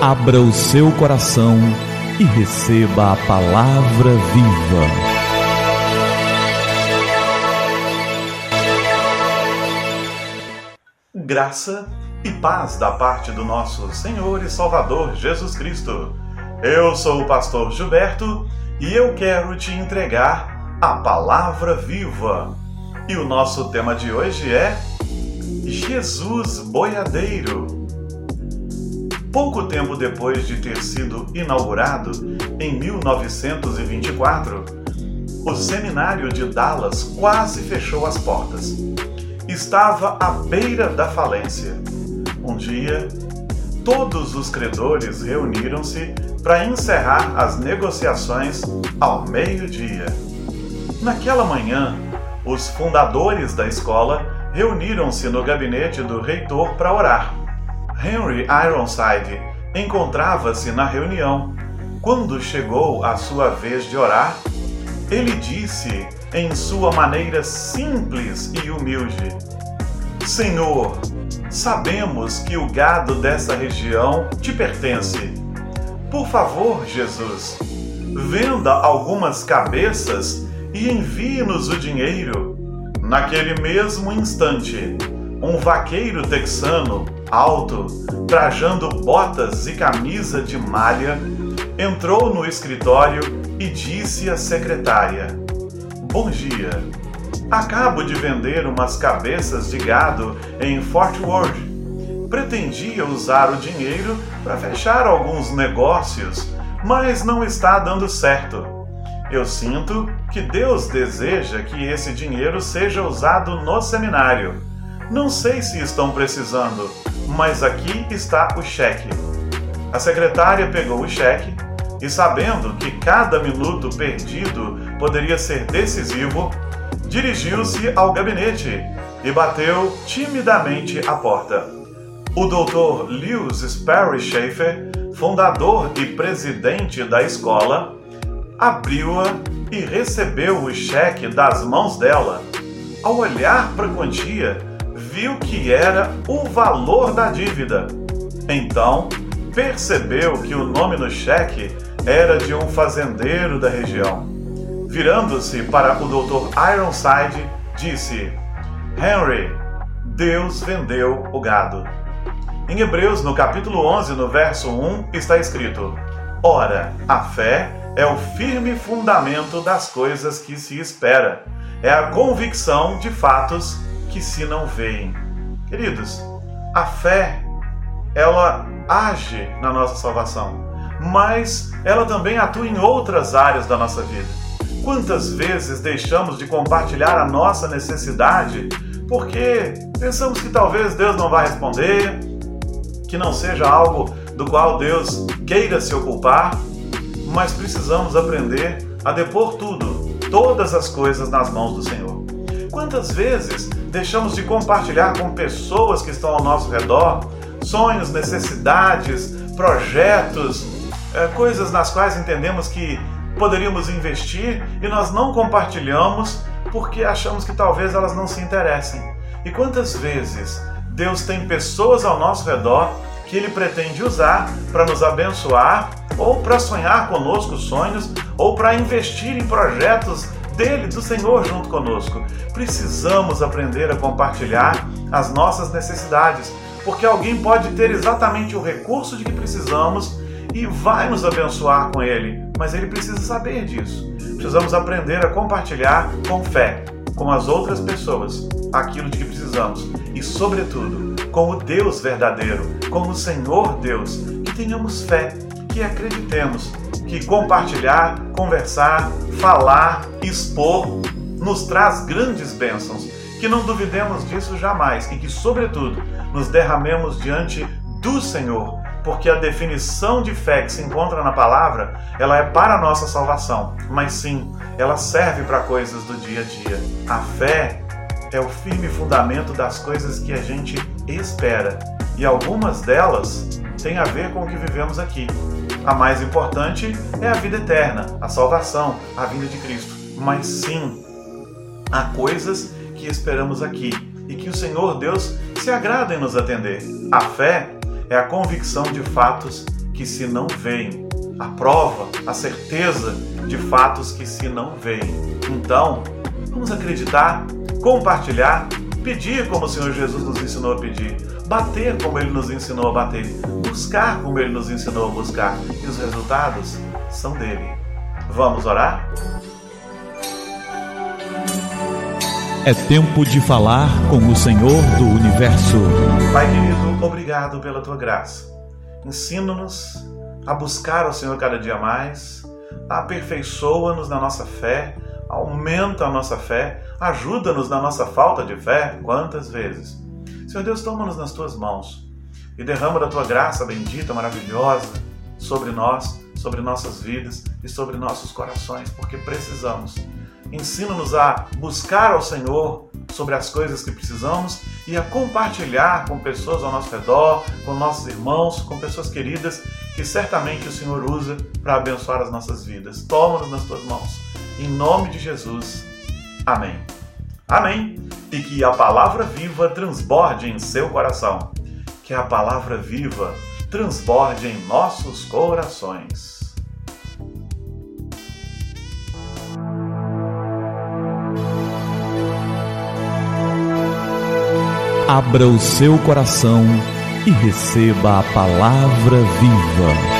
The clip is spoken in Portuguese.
Abra o seu coração e receba a palavra viva. Graça e paz da parte do nosso Senhor e Salvador Jesus Cristo. Eu sou o pastor Gilberto e eu quero te entregar a palavra viva. E o nosso tema de hoje é Jesus Boiadeiro. Pouco tempo depois de ter sido inaugurado, em 1924, o seminário de Dallas quase fechou as portas. Estava à beira da falência. Um dia, todos os credores reuniram-se para encerrar as negociações ao meio-dia. Naquela manhã, os fundadores da escola reuniram-se no gabinete do reitor para orar. Henry Ironside encontrava-se na reunião. Quando chegou a sua vez de orar, ele disse em sua maneira simples e humilde: Senhor, sabemos que o gado dessa região te pertence. Por favor, Jesus, venda algumas cabeças e envie-nos o dinheiro. Naquele mesmo instante, um vaqueiro texano, alto, trajando botas e camisa de malha, entrou no escritório e disse à secretária: Bom dia. Acabo de vender umas cabeças de gado em Fort Worth. Pretendia usar o dinheiro para fechar alguns negócios, mas não está dando certo. Eu sinto que Deus deseja que esse dinheiro seja usado no seminário não sei se estão precisando, mas aqui está o cheque. A secretária pegou o cheque e, sabendo que cada minuto perdido poderia ser decisivo, dirigiu-se ao gabinete e bateu timidamente à porta. O Dr. Lewis Sperry Schaefer, fundador e presidente da escola, abriu-a e recebeu o cheque das mãos dela. Ao olhar para a quantia, viu que era o valor da dívida. Então, percebeu que o nome no cheque era de um fazendeiro da região. Virando-se para o Dr. Ironside, disse: Henry, Deus vendeu o gado. Em Hebreus, no capítulo 11, no verso 1, está escrito: Ora, a fé é o firme fundamento das coisas que se espera, é a convicção de fatos que se não veem. Queridos, a fé, ela age na nossa salvação, mas ela também atua em outras áreas da nossa vida. Quantas vezes deixamos de compartilhar a nossa necessidade porque pensamos que talvez Deus não vai responder, que não seja algo do qual Deus queira se ocupar, mas precisamos aprender a depor tudo, todas as coisas nas mãos do Senhor. Quantas vezes deixamos de compartilhar com pessoas que estão ao nosso redor sonhos, necessidades, projetos, é, coisas nas quais entendemos que poderíamos investir e nós não compartilhamos porque achamos que talvez elas não se interessem. E quantas vezes Deus tem pessoas ao nosso redor que Ele pretende usar para nos abençoar, ou para sonhar conosco sonhos, ou para investir em projetos dele, do Senhor junto conosco. Precisamos aprender a compartilhar as nossas necessidades, porque alguém pode ter exatamente o recurso de que precisamos e vai nos abençoar com ele, mas ele precisa saber disso. Precisamos aprender a compartilhar com fé com as outras pessoas aquilo de que precisamos e, sobretudo, com o Deus verdadeiro, com o Senhor Deus, que tenhamos fé, que acreditemos que compartilhar, conversar, falar, expor nos traz grandes bênçãos. Que não duvidemos disso jamais e que, sobretudo, nos derramemos diante do Senhor, porque a definição de fé que se encontra na palavra, ela é para a nossa salvação, mas sim, ela serve para coisas do dia a dia. A fé é o firme fundamento das coisas que a gente espera, e algumas delas têm a ver com o que vivemos aqui. A mais importante é a vida eterna, a salvação, a vinda de Cristo. Mas sim, há coisas que esperamos aqui e que o Senhor Deus se agrada em nos atender. A fé é a convicção de fatos que se não veem, a prova, a certeza de fatos que se não veem. Então, vamos acreditar, compartilhar, pedir como o Senhor Jesus nos ensinou a pedir, bater como ele nos ensinou a bater, buscar como ele nos ensinou a buscar, e os resultados são dele. Vamos orar? É tempo de falar com o Senhor do Universo. Pai querido, obrigado pela tua graça. Ensina-nos a buscar o Senhor cada dia mais, aperfeiçoa-nos na nossa fé, aumenta a nossa fé, ajuda-nos na nossa falta de fé, quantas vezes. Senhor Deus, toma-nos nas tuas mãos e derrama da tua graça bendita, maravilhosa, sobre nós, sobre nossas vidas e sobre nossos corações, porque precisamos Ensina-nos a buscar ao Senhor sobre as coisas que precisamos e a compartilhar com pessoas ao nosso redor, com nossos irmãos, com pessoas queridas que certamente o Senhor usa para abençoar as nossas vidas. Toma-nos nas tuas mãos. Em nome de Jesus. Amém. Amém. E que a palavra viva transborde em seu coração. Que a palavra viva transborde em nossos corações. Abra o seu coração e receba a palavra viva.